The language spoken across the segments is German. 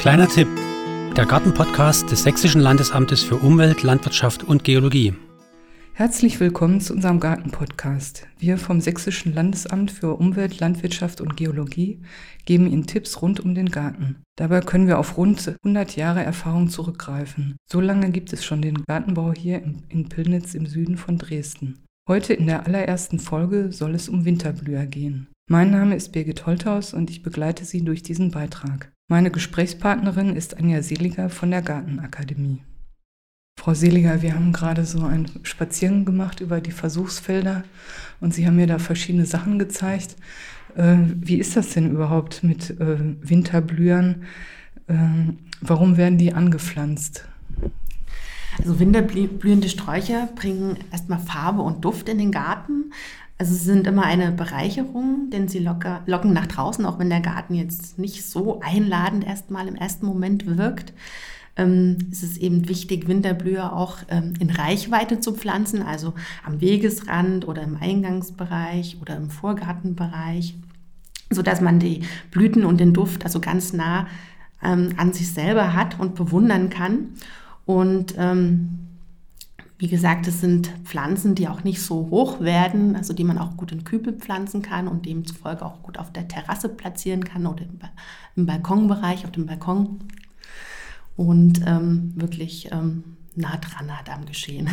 Kleiner Tipp: Der Gartenpodcast des Sächsischen Landesamtes für Umwelt, Landwirtschaft und Geologie. Herzlich willkommen zu unserem Gartenpodcast. Wir vom Sächsischen Landesamt für Umwelt, Landwirtschaft und Geologie geben Ihnen Tipps rund um den Garten. Dabei können wir auf rund 100 Jahre Erfahrung zurückgreifen. So lange gibt es schon den Gartenbau hier in Pillnitz im Süden von Dresden. Heute in der allerersten Folge soll es um Winterblüher gehen. Mein Name ist Birgit Holthaus und ich begleite Sie durch diesen Beitrag. Meine Gesprächspartnerin ist Anja Seliger von der Gartenakademie. Frau Seliger, wir haben gerade so einen Spaziergang gemacht über die Versuchsfelder und Sie haben mir da verschiedene Sachen gezeigt. Äh, wie ist das denn überhaupt mit äh, Winterblühern? Äh, warum werden die angepflanzt? Also winterblühende Sträucher bringen erstmal Farbe und Duft in den Garten. Also sie sind immer eine Bereicherung, denn sie locker, locken nach draußen, auch wenn der Garten jetzt nicht so einladend erstmal im ersten Moment wirkt. Ähm, es ist eben wichtig, Winterblüher auch ähm, in Reichweite zu pflanzen, also am Wegesrand oder im Eingangsbereich oder im Vorgartenbereich, sodass man die Blüten und den Duft also ganz nah ähm, an sich selber hat und bewundern kann. Und ähm, wie gesagt, es sind Pflanzen, die auch nicht so hoch werden, also die man auch gut in Kübel pflanzen kann und demzufolge auch gut auf der Terrasse platzieren kann oder im, im Balkonbereich, auf dem Balkon. Und ähm, wirklich ähm, nah dran hat am Geschehen.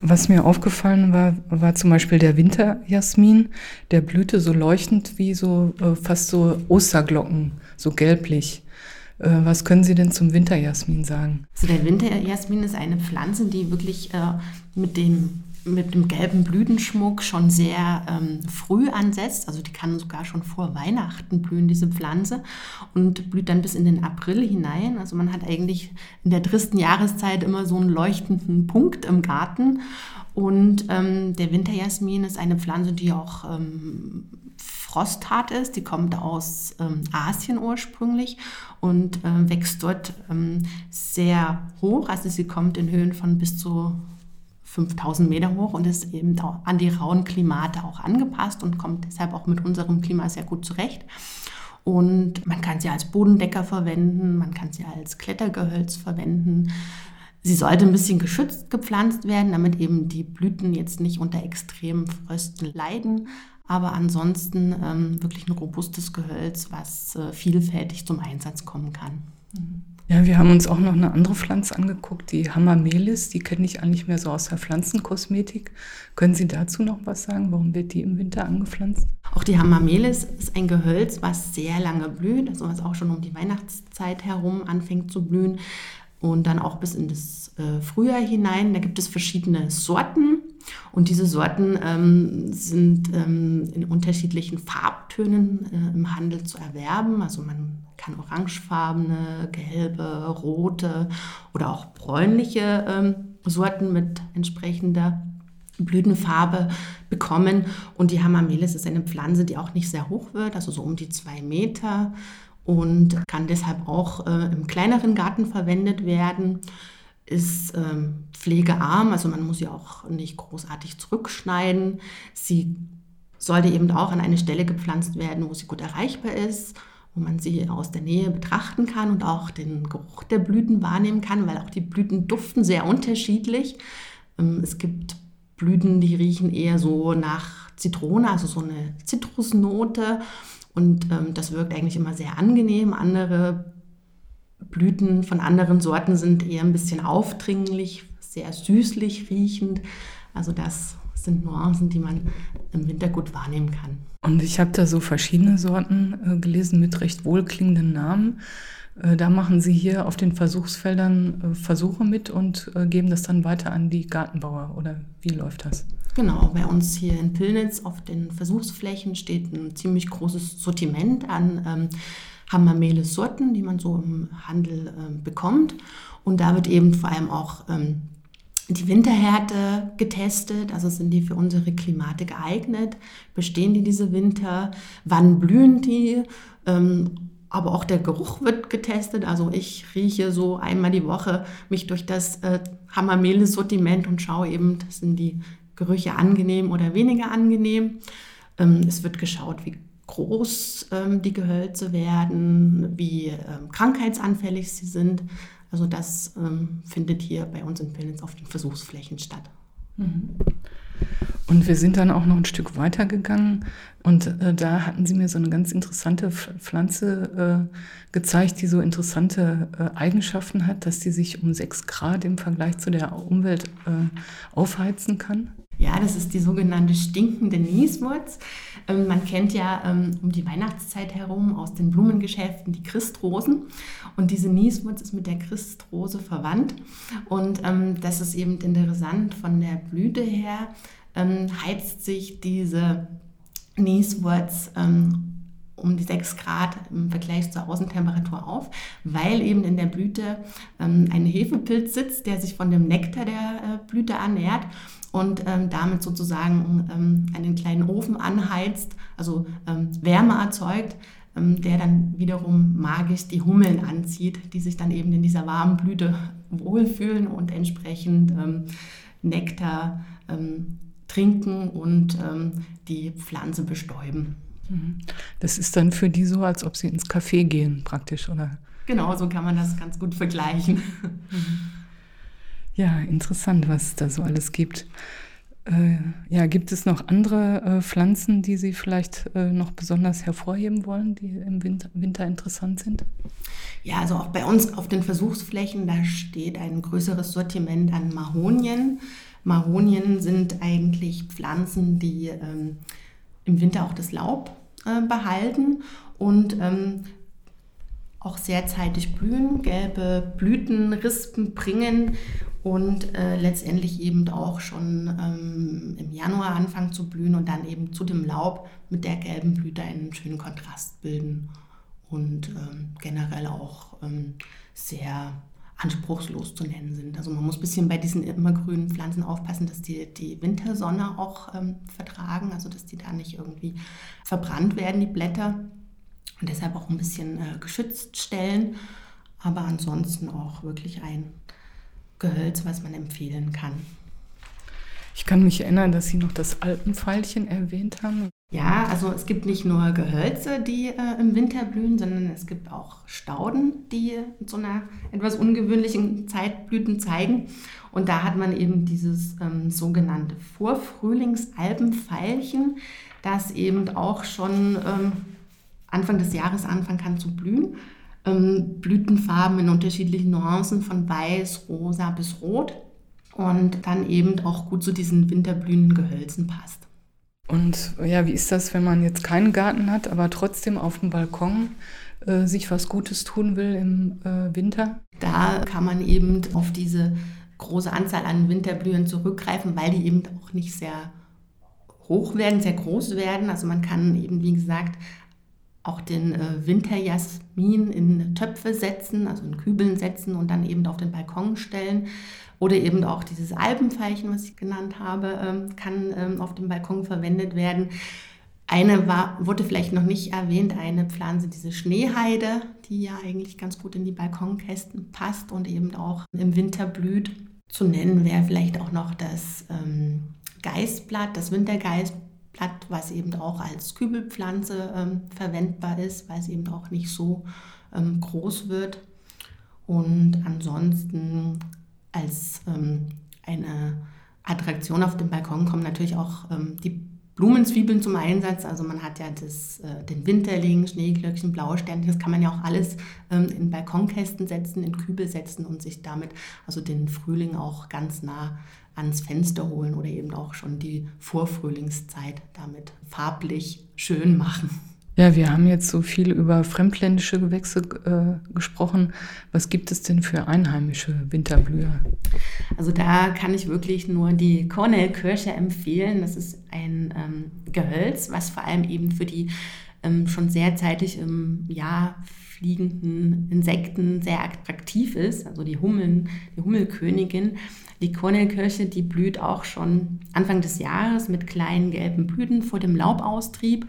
Was mir aufgefallen war, war zum Beispiel der Winterjasmin, der blühte so leuchtend wie so äh, fast so Osterglocken, so gelblich. Äh, was können Sie denn zum Winterjasmin sagen? Also der Winterjasmin ist eine Pflanze, die wirklich äh, mit dem mit dem gelben Blütenschmuck schon sehr ähm, früh ansetzt. Also die kann sogar schon vor Weihnachten blühen, diese Pflanze, und blüht dann bis in den April hinein. Also man hat eigentlich in der tristen Jahreszeit immer so einen leuchtenden Punkt im Garten. Und ähm, der Winterjasmin ist eine Pflanze, die auch ähm, frosthart ist. Die kommt aus ähm, Asien ursprünglich und äh, wächst dort ähm, sehr hoch. Also sie kommt in Höhen von bis zu 5000 Meter hoch und ist eben an die rauen Klimate auch angepasst und kommt deshalb auch mit unserem Klima sehr gut zurecht. Und man kann sie als Bodendecker verwenden, man kann sie als Klettergehölz verwenden. Sie sollte ein bisschen geschützt gepflanzt werden, damit eben die Blüten jetzt nicht unter extremen Frösten leiden aber ansonsten ähm, wirklich ein robustes Gehölz, was äh, vielfältig zum Einsatz kommen kann. Mhm. Ja, wir haben uns auch noch eine andere Pflanze angeguckt, die Hamamelis. Die kenne ich eigentlich mehr so aus der Pflanzenkosmetik. Können Sie dazu noch was sagen? Warum wird die im Winter angepflanzt? Auch die Hamamelis ist ein Gehölz, was sehr lange blüht, also was auch schon um die Weihnachtszeit herum anfängt zu blühen und dann auch bis in das äh, Frühjahr hinein. Da gibt es verschiedene Sorten. Und diese Sorten ähm, sind ähm, in unterschiedlichen Farbtönen äh, im Handel zu erwerben. Also man kann orangefarbene, gelbe, rote oder auch bräunliche ähm, Sorten mit entsprechender Blütenfarbe bekommen. Und die Hamamelis ist eine Pflanze, die auch nicht sehr hoch wird, also so um die zwei Meter und kann deshalb auch äh, im kleineren Garten verwendet werden ist ähm, pflegearm, also man muss sie auch nicht großartig zurückschneiden. Sie sollte eben auch an eine Stelle gepflanzt werden, wo sie gut erreichbar ist, wo man sie aus der Nähe betrachten kann und auch den Geruch der Blüten wahrnehmen kann, weil auch die Blüten duften sehr unterschiedlich. Ähm, es gibt Blüten, die riechen eher so nach Zitrone, also so eine Zitrusnote. Und ähm, das wirkt eigentlich immer sehr angenehm. Andere Blüten von anderen Sorten sind eher ein bisschen aufdringlich, sehr süßlich riechend. Also das sind Nuancen, die man im Winter gut wahrnehmen kann. Und ich habe da so verschiedene Sorten äh, gelesen mit recht wohlklingenden Namen. Äh, da machen Sie hier auf den Versuchsfeldern äh, Versuche mit und äh, geben das dann weiter an die Gartenbauer. Oder wie läuft das? Genau, bei uns hier in Pillnitz auf den Versuchsflächen steht ein ziemlich großes Sortiment an ähm, Hammermehle Sorten, die man so im Handel äh, bekommt. Und da wird eben vor allem auch ähm, die Winterhärte getestet, also sind die für unsere Klimate geeignet, bestehen die diese Winter, wann blühen die, ähm, aber auch der Geruch wird getestet. Also ich rieche so einmal die Woche mich durch das äh, Hammermehle-Sortiment und schaue eben, sind die Gerüche angenehm oder weniger angenehm. Ähm, es wird geschaut, wie groß ähm, die Gehölze werden, wie ähm, krankheitsanfällig sie sind. Also das ähm, findet hier bei uns in Pillnitz auf den Versuchsflächen statt. Mhm. Und wir sind dann auch noch ein Stück weiter gegangen und äh, da hatten sie mir so eine ganz interessante Pflanze äh, gezeigt, die so interessante äh, Eigenschaften hat, dass die sich um sechs Grad im Vergleich zu der Umwelt äh, aufheizen kann. Ja, das ist die sogenannte stinkende Nieswurz. Ähm, man kennt ja ähm, um die Weihnachtszeit herum aus den Blumengeschäften die Christrosen. Und diese Nieswurz ist mit der Christrose verwandt. Und ähm, das ist eben interessant von der Blüte her, ähm, heizt sich diese Nieswurz ähm, um die 6 Grad im Vergleich zur Außentemperatur auf, weil eben in der Blüte ähm, ein Hefepilz sitzt, der sich von dem Nektar der äh, Blüte ernährt und ähm, damit sozusagen ähm, einen kleinen Ofen anheizt, also ähm, Wärme erzeugt, ähm, der dann wiederum magisch die Hummeln anzieht, die sich dann eben in dieser warmen Blüte wohlfühlen und entsprechend ähm, Nektar trinken und die Pflanze bestäuben. Mhm. Das ist dann für die so, als ob sie ins Café gehen, praktisch, oder? Genau, so kann man das ganz gut vergleichen. Ja, interessant, was es da so alles gibt. Äh, ja, gibt es noch andere äh, Pflanzen, die Sie vielleicht äh, noch besonders hervorheben wollen, die im Winter, Winter, interessant sind? Ja, also auch bei uns auf den Versuchsflächen, da steht ein größeres Sortiment an Mahonien. Mahonien sind eigentlich Pflanzen, die ähm, im Winter auch das Laub äh, behalten und ähm, auch sehr zeitig blühen, gelbe Blüten, Rispen bringen und äh, letztendlich eben auch schon ähm, im Januar anfangen zu blühen und dann eben zu dem Laub mit der gelben Blüte einen schönen Kontrast bilden und ähm, generell auch ähm, sehr anspruchslos zu nennen sind. Also man muss ein bisschen bei diesen immergrünen Pflanzen aufpassen, dass die die Wintersonne auch ähm, vertragen, also dass die da nicht irgendwie verbrannt werden, die Blätter. Und deshalb auch ein bisschen äh, geschützt stellen. Aber ansonsten auch wirklich ein Gehölz, was man empfehlen kann. Ich kann mich erinnern, dass Sie noch das Alpenpfeilchen erwähnt haben. Ja, also es gibt nicht nur Gehölze, die äh, im Winter blühen, sondern es gibt auch Stauden, die so einer etwas ungewöhnlichen Zeit Blüten zeigen. Und da hat man eben dieses ähm, sogenannte Vorfrühlingsalpenpfeilchen, das eben auch schon ähm, Anfang des Jahres anfangen kann zu blühen. Ähm, Blütenfarben in unterschiedlichen Nuancen von weiß, rosa bis rot und dann eben auch gut zu diesen winterblühenden Gehölzen passt. Und ja, wie ist das, wenn man jetzt keinen Garten hat, aber trotzdem auf dem Balkon äh, sich was Gutes tun will im äh, Winter? Da kann man eben auf diese große Anzahl an Winterblühen zurückgreifen, weil die eben auch nicht sehr hoch werden, sehr groß werden. Also man kann eben, wie gesagt, auch den äh, Winterjasmin in Töpfe setzen, also in Kübeln setzen und dann eben auf den Balkon stellen. Oder eben auch dieses Alpenveilchen, was ich genannt habe, ähm, kann ähm, auf dem Balkon verwendet werden. Eine war, wurde vielleicht noch nicht erwähnt, eine Pflanze, diese Schneeheide, die ja eigentlich ganz gut in die Balkonkästen passt und eben auch im Winter blüht. Zu nennen wäre vielleicht auch noch das ähm, Geißblatt, das Wintergeißblatt, was eben auch als Kübelpflanze ähm, verwendbar ist, weil es eben auch nicht so ähm, groß wird. Und ansonsten als ähm, eine Attraktion auf dem Balkon kommen natürlich auch ähm, die Blumenzwiebeln zum Einsatz. Also man hat ja das, äh, den Winterling, Schneeglöckchen, Blausternchen, das kann man ja auch alles ähm, in Balkonkästen setzen, in Kübel setzen und sich damit also den Frühling auch ganz nah ans Fenster holen oder eben auch schon die Vorfrühlingszeit damit farblich schön machen. Ja, wir haben jetzt so viel über fremdländische Gewächse äh, gesprochen. Was gibt es denn für einheimische Winterblüher? Also da kann ich wirklich nur die Kornelkirsche empfehlen. Das ist ein ähm, Gehölz, was vor allem eben für die ähm, schon sehr zeitig im Jahr fliegenden Insekten sehr attraktiv ist. Also die Hummeln, die Hummelkönigin. Die Kornelkirsche, die blüht auch schon Anfang des Jahres mit kleinen gelben Blüten vor dem Laubaustrieb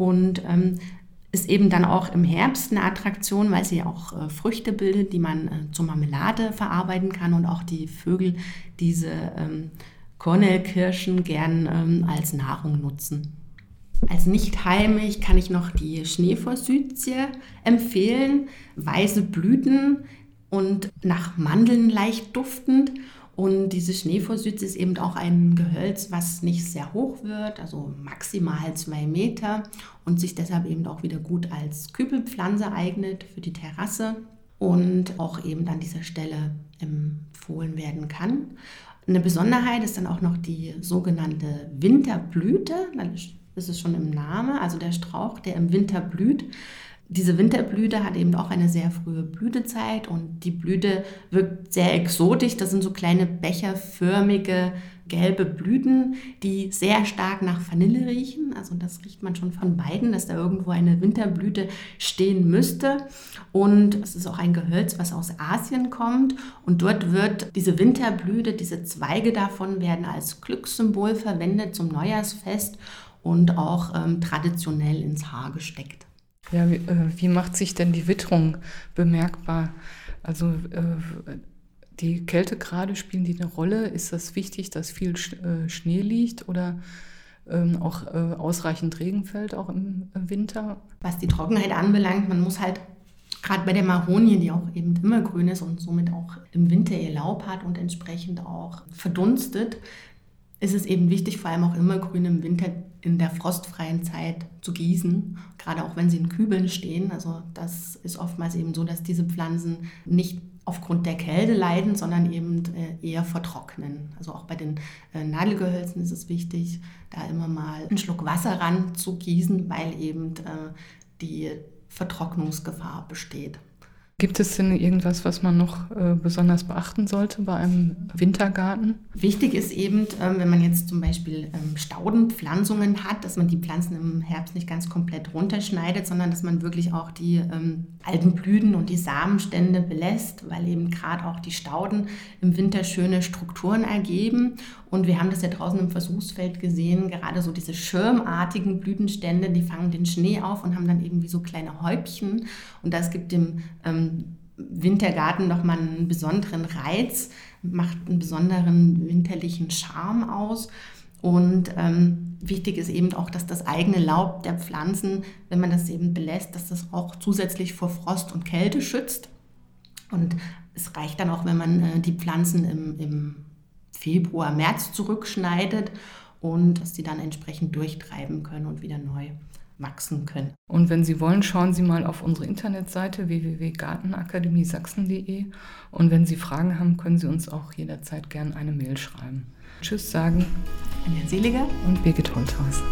und ähm, ist eben dann auch im Herbst eine Attraktion, weil sie auch äh, Früchte bildet, die man äh, zur Marmelade verarbeiten kann und auch die Vögel diese ähm, Kornelkirschen gern ähm, als Nahrung nutzen. Als nicht heimig kann ich noch die Schneeforsythie empfehlen. Weiße Blüten und nach Mandeln leicht duftend. Und diese Schneeforsythie ist eben auch ein Gehölz, was nicht sehr hoch wird, also maximal zwei Meter und sich deshalb eben auch wieder gut als Kübelpflanze eignet für die Terrasse und auch eben an dieser Stelle empfohlen werden kann. Eine Besonderheit ist dann auch noch die sogenannte Winterblüte. Das ist schon im Namen, also der Strauch, der im Winter blüht. Diese Winterblüte hat eben auch eine sehr frühe Blütezeit und die Blüte wirkt sehr exotisch. Das sind so kleine becherförmige gelbe Blüten, die sehr stark nach Vanille riechen. Also das riecht man schon von beiden, dass da irgendwo eine Winterblüte stehen müsste. Und es ist auch ein Gehölz, was aus Asien kommt. Und dort wird diese Winterblüte, diese Zweige davon werden als Glückssymbol verwendet zum Neujahrsfest und auch ähm, traditionell ins Haar gesteckt. Ja, wie, äh, wie, macht sich denn die Witterung bemerkbar? Also äh, die Kältegrade spielen die eine Rolle? Ist das wichtig, dass viel äh, Schnee liegt oder ähm, auch äh, ausreichend Regen fällt, auch im Winter? Was die Trockenheit anbelangt, man muss halt gerade bei der Maronie, die auch eben immer grün ist und somit auch im Winter ihr Laub hat und entsprechend auch verdunstet, ist es eben wichtig, vor allem auch immer grün im Winter in der frostfreien Zeit zu gießen, gerade auch wenn sie in Kübeln stehen. Also das ist oftmals eben so, dass diese Pflanzen nicht aufgrund der Kälte leiden, sondern eben äh, eher vertrocknen. Also auch bei den äh, Nadelgehölzen ist es wichtig, da immer mal einen Schluck Wasser ran zu gießen, weil eben äh, die Vertrocknungsgefahr besteht. Gibt es denn irgendwas, was man noch äh, besonders beachten sollte bei einem Wintergarten? Wichtig ist eben, ähm, wenn man jetzt zum Beispiel ähm, Staudenpflanzungen hat, dass man die Pflanzen im Herbst nicht ganz komplett runterschneidet, sondern dass man wirklich auch die ähm, alten Blüten und die Samenstände belässt, weil eben gerade auch die Stauden im Winter schöne Strukturen ergeben. Und wir haben das ja draußen im Versuchsfeld gesehen, gerade so diese schirmartigen Blütenstände, die fangen den Schnee auf und haben dann eben wie so kleine Häubchen. Und das gibt dem ähm, Wintergarten nochmal einen besonderen Reiz, macht einen besonderen winterlichen Charme aus. Und ähm, wichtig ist eben auch, dass das eigene Laub der Pflanzen, wenn man das eben belässt, dass das auch zusätzlich vor Frost und Kälte schützt. Und es reicht dann auch, wenn man äh, die Pflanzen im, im Februar, März zurückschneidet und dass die dann entsprechend durchtreiben können und wieder neu wachsen können. Und wenn Sie wollen, schauen Sie mal auf unsere Internetseite www.gartenakademiesachsen.de und wenn Sie Fragen haben, können Sie uns auch jederzeit gerne eine Mail schreiben. Tschüss sagen Anja Seliger und Birgit Holthaus.